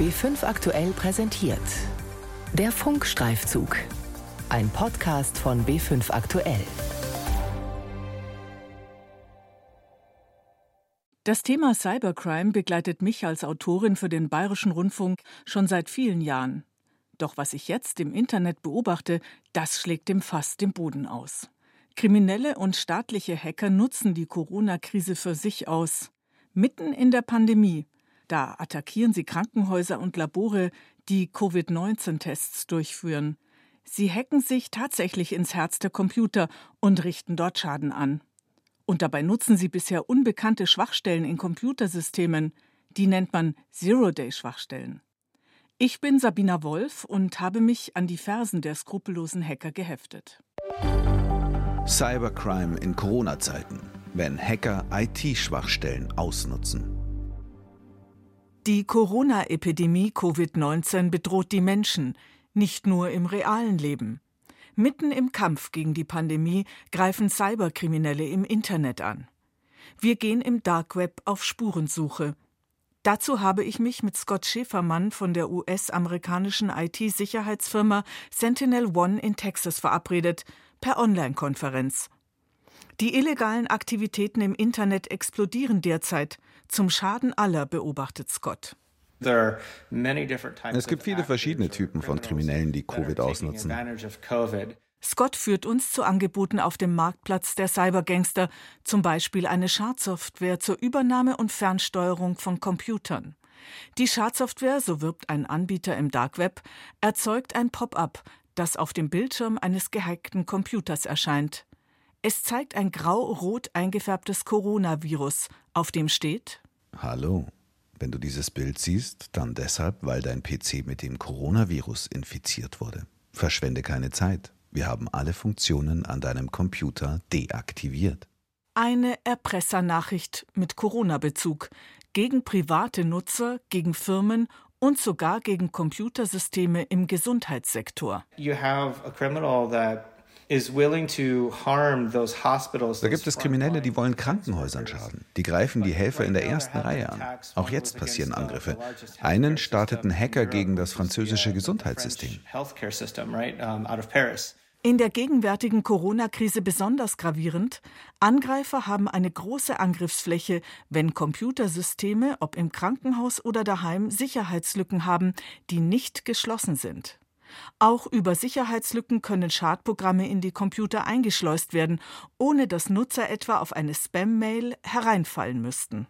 B5 aktuell präsentiert. Der Funkstreifzug. Ein Podcast von B5 aktuell. Das Thema Cybercrime begleitet mich als Autorin für den Bayerischen Rundfunk schon seit vielen Jahren. Doch was ich jetzt im Internet beobachte, das schlägt dem Fass den Boden aus. Kriminelle und staatliche Hacker nutzen die Corona-Krise für sich aus. Mitten in der Pandemie. Da attackieren sie Krankenhäuser und Labore, die Covid-19-Tests durchführen. Sie hacken sich tatsächlich ins Herz der Computer und richten dort Schaden an. Und dabei nutzen sie bisher unbekannte Schwachstellen in Computersystemen. Die nennt man Zero-Day-Schwachstellen. Ich bin Sabina Wolf und habe mich an die Fersen der skrupellosen Hacker geheftet. Cybercrime in Corona-Zeiten, wenn Hacker IT-Schwachstellen ausnutzen. Die Corona-Epidemie Covid-19 bedroht die Menschen, nicht nur im realen Leben. Mitten im Kampf gegen die Pandemie greifen Cyberkriminelle im Internet an. Wir gehen im Dark Web auf Spurensuche. Dazu habe ich mich mit Scott Schäfermann von der US-amerikanischen IT-Sicherheitsfirma Sentinel One in Texas verabredet, per Online-Konferenz. Die illegalen Aktivitäten im Internet explodieren derzeit, zum Schaden aller, beobachtet Scott. Es gibt viele verschiedene Typen von Kriminellen, die Covid ausnutzen. Scott führt uns zu Angeboten auf dem Marktplatz der Cybergangster, zum Beispiel eine Schadsoftware zur Übernahme und Fernsteuerung von Computern. Die Schadsoftware, so wirbt ein Anbieter im Dark Web, erzeugt ein Pop-up, das auf dem Bildschirm eines gehackten Computers erscheint. Es zeigt ein grau-rot eingefärbtes Coronavirus, auf dem steht Hallo. Wenn du dieses Bild siehst, dann deshalb, weil dein PC mit dem Coronavirus infiziert wurde. Verschwende keine Zeit. Wir haben alle Funktionen an deinem Computer deaktiviert. Eine Erpressernachricht mit Corona-Bezug gegen private Nutzer, gegen Firmen und sogar gegen Computersysteme im Gesundheitssektor. You have a criminal that da gibt es Kriminelle, die wollen Krankenhäusern schaden. Die greifen die Helfer in der ersten Reihe an. Auch jetzt passieren Angriffe. Einen starteten Hacker gegen das französische Gesundheitssystem. In der gegenwärtigen Corona-Krise besonders gravierend, Angreifer haben eine große Angriffsfläche, wenn Computersysteme, ob im Krankenhaus oder daheim, Sicherheitslücken haben, die nicht geschlossen sind. Auch über Sicherheitslücken können Schadprogramme in die Computer eingeschleust werden, ohne dass Nutzer etwa auf eine Spam-Mail hereinfallen müssten.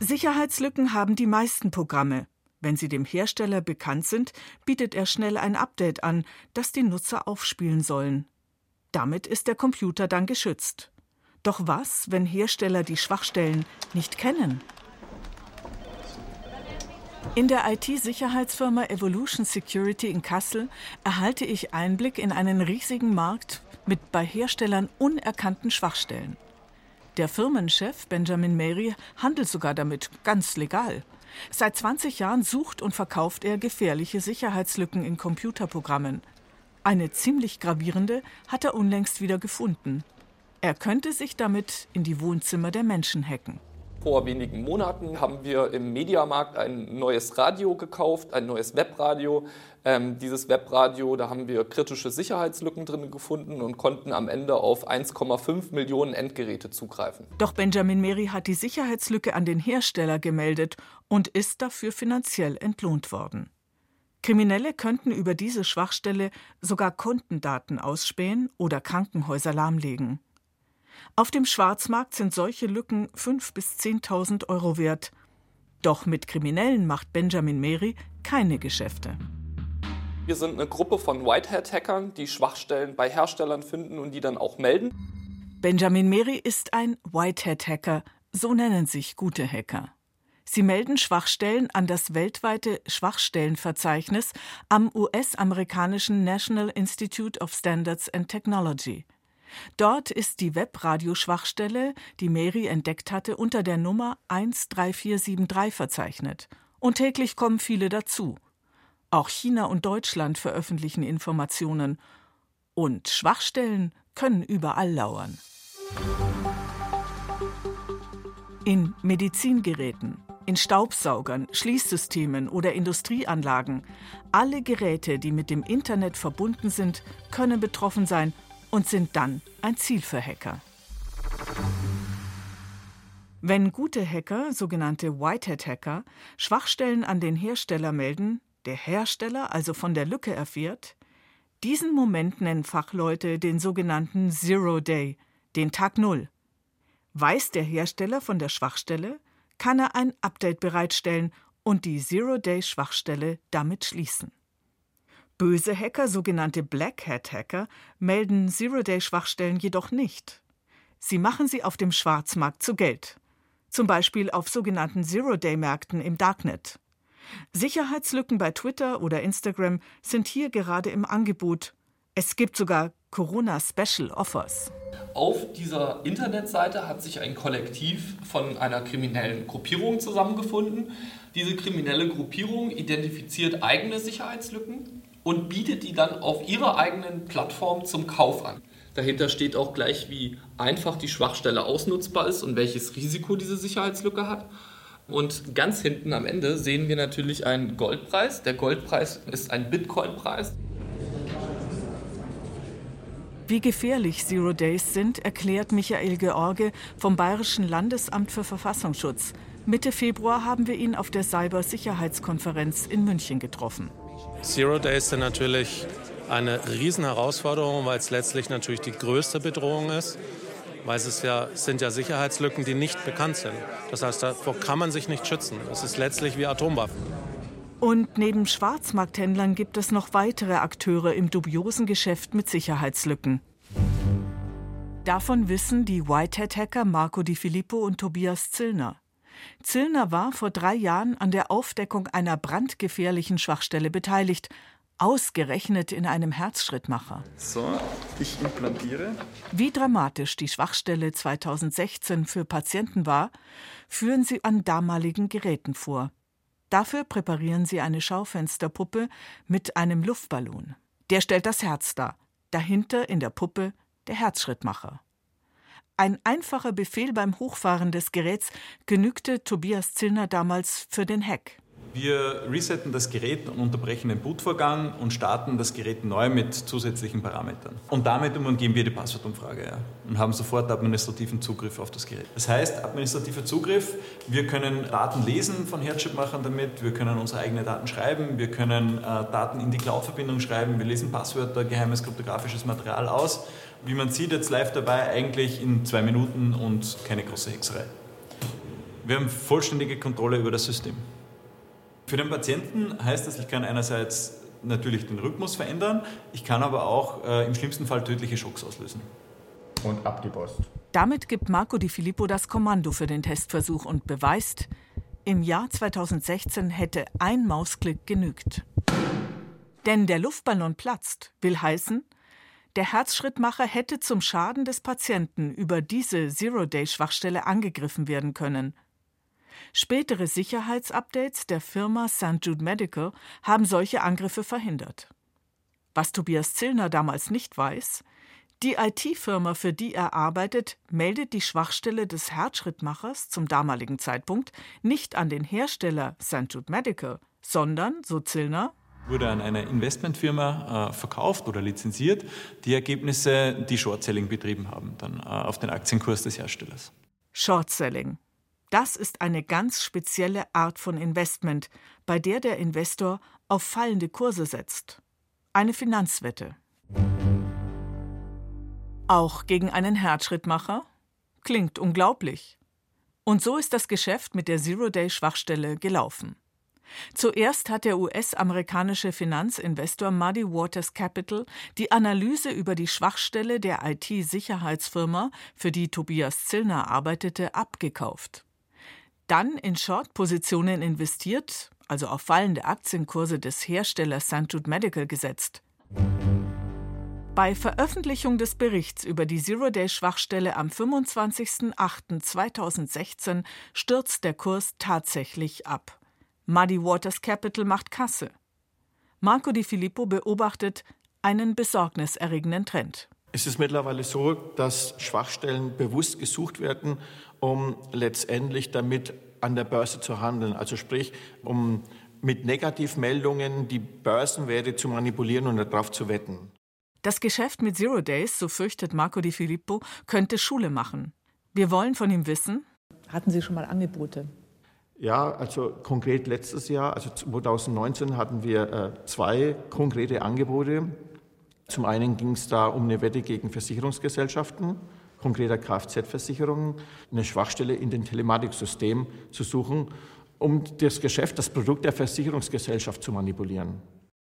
Sicherheitslücken haben die meisten Programme. Wenn sie dem Hersteller bekannt sind, bietet er schnell ein Update an, das die Nutzer aufspielen sollen. Damit ist der Computer dann geschützt. Doch was, wenn Hersteller die Schwachstellen nicht kennen? In der IT-Sicherheitsfirma Evolution Security in Kassel erhalte ich Einblick in einen riesigen Markt mit bei Herstellern unerkannten Schwachstellen. Der Firmenchef Benjamin Mary handelt sogar damit ganz legal. Seit 20 Jahren sucht und verkauft er gefährliche Sicherheitslücken in Computerprogrammen. Eine ziemlich gravierende hat er unlängst wieder gefunden. Er könnte sich damit in die Wohnzimmer der Menschen hacken. Vor wenigen Monaten haben wir im Mediamarkt ein neues Radio gekauft, ein neues Webradio. Ähm, dieses Webradio, da haben wir kritische Sicherheitslücken drin gefunden und konnten am Ende auf 1,5 Millionen Endgeräte zugreifen. Doch Benjamin Meri hat die Sicherheitslücke an den Hersteller gemeldet und ist dafür finanziell entlohnt worden. Kriminelle könnten über diese Schwachstelle sogar Kundendaten ausspähen oder Krankenhäuser lahmlegen. Auf dem Schwarzmarkt sind solche Lücken 5.000 bis 10.000 Euro wert. Doch mit Kriminellen macht Benjamin Meri keine Geschäfte. Wir sind eine Gruppe von Whitehat-Hackern, die Schwachstellen bei Herstellern finden und die dann auch melden. Benjamin Meri ist ein Whitehat-Hacker, so nennen sich gute Hacker. Sie melden Schwachstellen an das weltweite Schwachstellenverzeichnis am US-amerikanischen National Institute of Standards and Technology. Dort ist die Webradioschwachstelle, die Mary entdeckt hatte, unter der Nummer 13473 verzeichnet. Und täglich kommen viele dazu. Auch China und Deutschland veröffentlichen Informationen. Und Schwachstellen können überall lauern. In Medizingeräten, In Staubsaugern, Schließsystemen oder Industrieanlagen. Alle Geräte, die mit dem Internet verbunden sind, können betroffen sein und sind dann ein Ziel für Hacker. Wenn gute Hacker, sogenannte Whitehead-Hacker, Schwachstellen an den Hersteller melden, der Hersteller also von der Lücke erfährt, diesen Moment nennen Fachleute den sogenannten Zero Day, den Tag Null. Weiß der Hersteller von der Schwachstelle, kann er ein Update bereitstellen und die Zero-Day-Schwachstelle damit schließen. Böse Hacker, sogenannte Black Hat-Hacker, melden Zero-Day-Schwachstellen jedoch nicht. Sie machen sie auf dem Schwarzmarkt zu Geld, zum Beispiel auf sogenannten Zero-Day-Märkten im Darknet. Sicherheitslücken bei Twitter oder Instagram sind hier gerade im Angebot. Es gibt sogar Corona Special Offers. Auf dieser Internetseite hat sich ein Kollektiv von einer kriminellen Gruppierung zusammengefunden. Diese kriminelle Gruppierung identifiziert eigene Sicherheitslücken und bietet die dann auf ihrer eigenen Plattform zum Kauf an. Dahinter steht auch gleich, wie einfach die Schwachstelle ausnutzbar ist und welches Risiko diese Sicherheitslücke hat. Und ganz hinten am Ende sehen wir natürlich einen Goldpreis. Der Goldpreis ist ein Bitcoin-Preis. Wie gefährlich Zero Days sind, erklärt Michael George vom Bayerischen Landesamt für Verfassungsschutz. Mitte Februar haben wir ihn auf der Cybersicherheitskonferenz in München getroffen. Zero Days sind natürlich eine Riesenherausforderung, weil es letztlich natürlich die größte Bedrohung ist, weil es ja, sind ja Sicherheitslücken, die nicht bekannt sind. Das heißt, davor kann man sich nicht schützen. Es ist letztlich wie Atomwaffen. Und neben Schwarzmarkthändlern gibt es noch weitere Akteure im dubiosen Geschäft mit Sicherheitslücken. Davon wissen die Whitehead-Hacker Marco Di Filippo und Tobias Zillner. Zillner war vor drei Jahren an der Aufdeckung einer brandgefährlichen Schwachstelle beteiligt, ausgerechnet in einem Herzschrittmacher. So, ich implantiere. Wie dramatisch die Schwachstelle 2016 für Patienten war, führen sie an damaligen Geräten vor. Dafür präparieren sie eine Schaufensterpuppe mit einem Luftballon. Der stellt das Herz dar. Dahinter in der Puppe der Herzschrittmacher. Ein einfacher Befehl beim Hochfahren des Geräts genügte Tobias Zillner damals für den Hack. Wir resetten das Gerät und unterbrechen den Bootvorgang und starten das Gerät neu mit zusätzlichen Parametern. Und damit umgehen wir die Passwortumfrage ja, und haben sofort administrativen Zugriff auf das Gerät. Das heißt, administrativer Zugriff, wir können Daten lesen von Herzchip-Machern damit, wir können unsere eigenen Daten schreiben, wir können äh, Daten in die Cloud-Verbindung schreiben, wir lesen Passwörter, geheimes kryptografisches Material aus. Wie man sieht, jetzt live dabei, eigentlich in zwei Minuten und keine große Hexerei. Wir haben vollständige Kontrolle über das System. Für den Patienten heißt das, ich kann einerseits natürlich den Rhythmus verändern, ich kann aber auch äh, im schlimmsten Fall tödliche Schocks auslösen. Und ab die Post. Damit gibt Marco Di Filippo das Kommando für den Testversuch und beweist, im Jahr 2016 hätte ein Mausklick genügt. Denn der Luftballon platzt, will heißen, der Herzschrittmacher hätte zum Schaden des Patienten über diese Zero-Day-Schwachstelle angegriffen werden können. Spätere Sicherheitsupdates der Firma St. Jude Medical haben solche Angriffe verhindert. Was Tobias Zillner damals nicht weiß, die IT-Firma, für die er arbeitet, meldet die Schwachstelle des Herzschrittmachers zum damaligen Zeitpunkt nicht an den Hersteller St. Jude Medical, sondern, so Zillner, wurde an eine Investmentfirma äh, verkauft oder lizenziert, die Ergebnisse, die Short-Selling betrieben haben, dann äh, auf den Aktienkurs des Herstellers. Short-Selling. Das ist eine ganz spezielle Art von Investment, bei der der Investor auf fallende Kurse setzt. Eine Finanzwette. Auch gegen einen Herzschrittmacher? Klingt unglaublich. Und so ist das Geschäft mit der Zero-Day-Schwachstelle gelaufen. Zuerst hat der US-amerikanische Finanzinvestor Muddy Waters Capital die Analyse über die Schwachstelle der IT-Sicherheitsfirma, für die Tobias Zillner arbeitete, abgekauft dann in Short-Positionen investiert, also auf fallende Aktienkurse des Herstellers St. Jude Medical gesetzt. Bei Veröffentlichung des Berichts über die Zero-Day-Schwachstelle am 25.08.2016 stürzt der Kurs tatsächlich ab. Muddy Waters Capital macht Kasse. Marco Di Filippo beobachtet einen besorgniserregenden Trend. Es ist mittlerweile so, dass Schwachstellen bewusst gesucht werden, um letztendlich damit an der Börse zu handeln. Also sprich, um mit Negativmeldungen die Börsenwerte zu manipulieren und darauf zu wetten. Das Geschäft mit Zero Days, so fürchtet Marco Di Filippo, könnte Schule machen. Wir wollen von ihm wissen. Hatten Sie schon mal Angebote? Ja, also konkret letztes Jahr, also 2019, hatten wir äh, zwei konkrete Angebote. Zum einen ging es da um eine Wette gegen Versicherungsgesellschaften, konkreter Kfz-Versicherungen, eine Schwachstelle in den Telematiksystem zu suchen, um das Geschäft, das Produkt der Versicherungsgesellschaft zu manipulieren.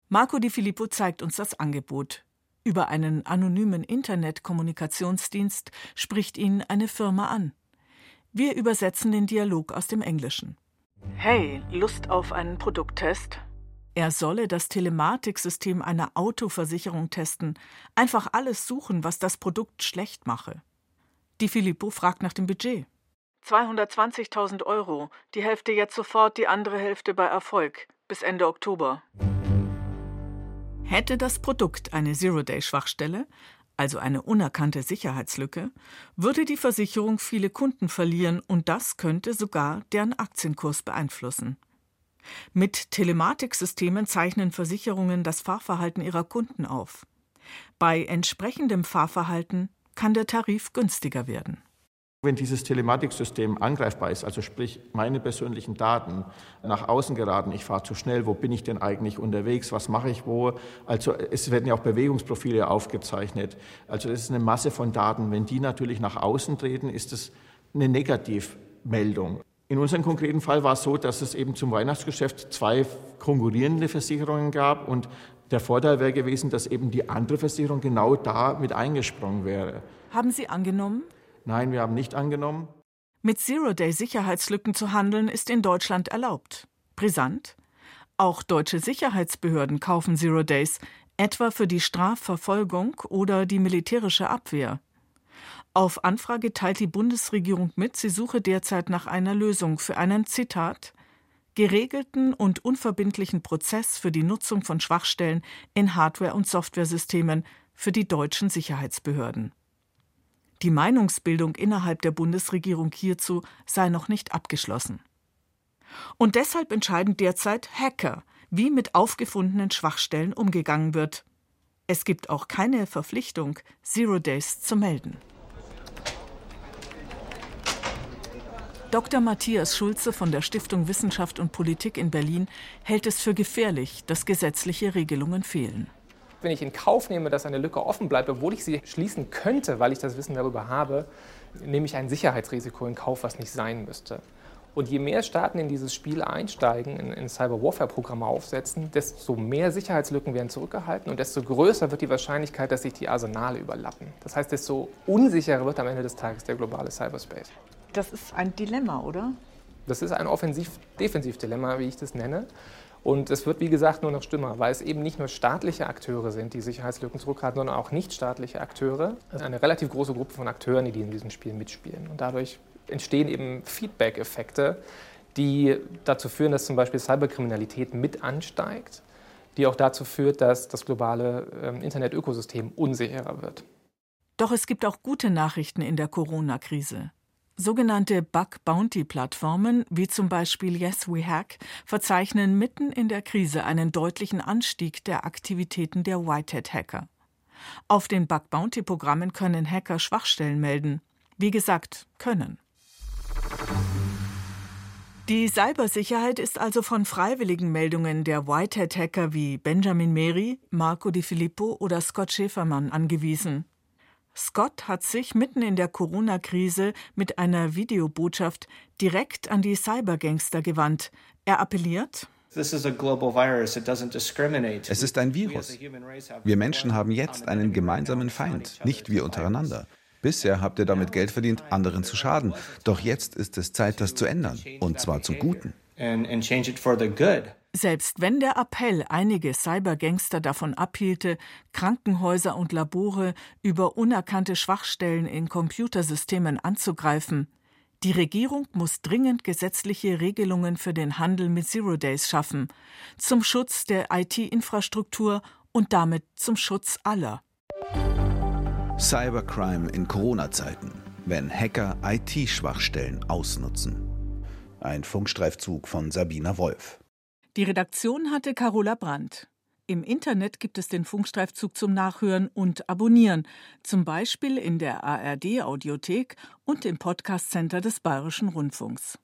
Marco Di Filippo zeigt uns das Angebot. Über einen anonymen Internetkommunikationsdienst spricht ihn eine Firma an. Wir übersetzen den Dialog aus dem Englischen. Hey, Lust auf einen Produkttest? Er solle das Telematiksystem einer Autoversicherung testen, einfach alles suchen, was das Produkt schlecht mache. Die Filippo fragt nach dem Budget. 220.000 Euro, die Hälfte jetzt sofort, die andere Hälfte bei Erfolg, bis Ende Oktober. Hätte das Produkt eine Zero-Day-Schwachstelle, also eine unerkannte Sicherheitslücke, würde die Versicherung viele Kunden verlieren und das könnte sogar deren Aktienkurs beeinflussen. Mit Telematiksystemen zeichnen Versicherungen das Fahrverhalten ihrer Kunden auf. Bei entsprechendem Fahrverhalten kann der Tarif günstiger werden. Wenn dieses Telematiksystem angreifbar ist, also sprich meine persönlichen Daten nach außen geraten, ich fahre zu schnell, wo bin ich denn eigentlich unterwegs, was mache ich wo, also es werden ja auch Bewegungsprofile aufgezeichnet, also das ist eine Masse von Daten. Wenn die natürlich nach außen treten, ist es eine Negativmeldung. In unserem konkreten Fall war es so, dass es eben zum Weihnachtsgeschäft zwei konkurrierende Versicherungen gab und der Vorteil wäre gewesen, dass eben die andere Versicherung genau da mit eingesprungen wäre. Haben Sie angenommen? Nein, wir haben nicht angenommen. Mit Zero-Day-Sicherheitslücken zu handeln ist in Deutschland erlaubt. Brisant? Auch deutsche Sicherheitsbehörden kaufen Zero Days, etwa für die Strafverfolgung oder die militärische Abwehr. Auf Anfrage teilt die Bundesregierung mit, sie suche derzeit nach einer Lösung für einen Zitat geregelten und unverbindlichen Prozess für die Nutzung von Schwachstellen in Hardware- und Softwaresystemen für die deutschen Sicherheitsbehörden. Die Meinungsbildung innerhalb der Bundesregierung hierzu sei noch nicht abgeschlossen. Und deshalb entscheiden derzeit Hacker, wie mit aufgefundenen Schwachstellen umgegangen wird. Es gibt auch keine Verpflichtung, Zero Days zu melden. Dr. Matthias Schulze von der Stiftung Wissenschaft und Politik in Berlin hält es für gefährlich, dass gesetzliche Regelungen fehlen wenn ich in Kauf nehme, dass eine Lücke offen bleibt, obwohl ich sie schließen könnte, weil ich das Wissen darüber habe, nehme ich ein Sicherheitsrisiko in Kauf, was nicht sein müsste. Und je mehr Staaten in dieses Spiel einsteigen, in, in Cyber-Warfare-Programme aufsetzen, desto mehr Sicherheitslücken werden zurückgehalten und desto größer wird die Wahrscheinlichkeit, dass sich die Arsenale überlappen. Das heißt, desto unsicherer wird am Ende des Tages der globale Cyberspace. Das ist ein Dilemma, oder? Das ist ein Offensiv-Defensiv-Dilemma, wie ich das nenne. Und es wird, wie gesagt, nur noch schlimmer, weil es eben nicht nur staatliche Akteure sind, die Sicherheitslücken zurückhalten, sondern auch nichtstaatliche Akteure. Also eine relativ große Gruppe von Akteuren, die in diesem Spiel mitspielen. Und dadurch entstehen eben Feedback-Effekte, die dazu führen, dass zum Beispiel Cyberkriminalität mit ansteigt, die auch dazu führt, dass das globale ähm, Internetökosystem unsicherer wird. Doch es gibt auch gute Nachrichten in der Corona-Krise. Sogenannte Bug-Bounty-Plattformen, wie zum Beispiel Yes We Hack, verzeichnen mitten in der Krise einen deutlichen Anstieg der Aktivitäten der Whitehead-Hacker. Auf den Bug-Bounty-Programmen können Hacker Schwachstellen melden. Wie gesagt, können. Die Cybersicherheit ist also von freiwilligen Meldungen der Whitehead-Hacker wie Benjamin Meri, Marco Di Filippo oder Scott Schäfermann angewiesen. Scott hat sich mitten in der Corona-Krise mit einer Videobotschaft direkt an die Cybergangster gewandt. Er appelliert, es ist ein Virus. Wir Menschen haben jetzt einen gemeinsamen Feind, nicht wir untereinander. Bisher habt ihr damit Geld verdient, anderen zu schaden. Doch jetzt ist es Zeit, das zu ändern. Und zwar zum Guten. Selbst wenn der Appell einige Cybergangster davon abhielte, Krankenhäuser und Labore über unerkannte Schwachstellen in Computersystemen anzugreifen, die Regierung muss dringend gesetzliche Regelungen für den Handel mit Zero Days schaffen, zum Schutz der IT-Infrastruktur und damit zum Schutz aller. Cybercrime in Corona-Zeiten, wenn Hacker IT-Schwachstellen ausnutzen. Ein Funkstreifzug von Sabina Wolf. Die Redaktion hatte Carola Brandt. Im Internet gibt es den Funkstreifzug zum Nachhören und Abonnieren, zum Beispiel in der ARD Audiothek und im Podcast Center des Bayerischen Rundfunks.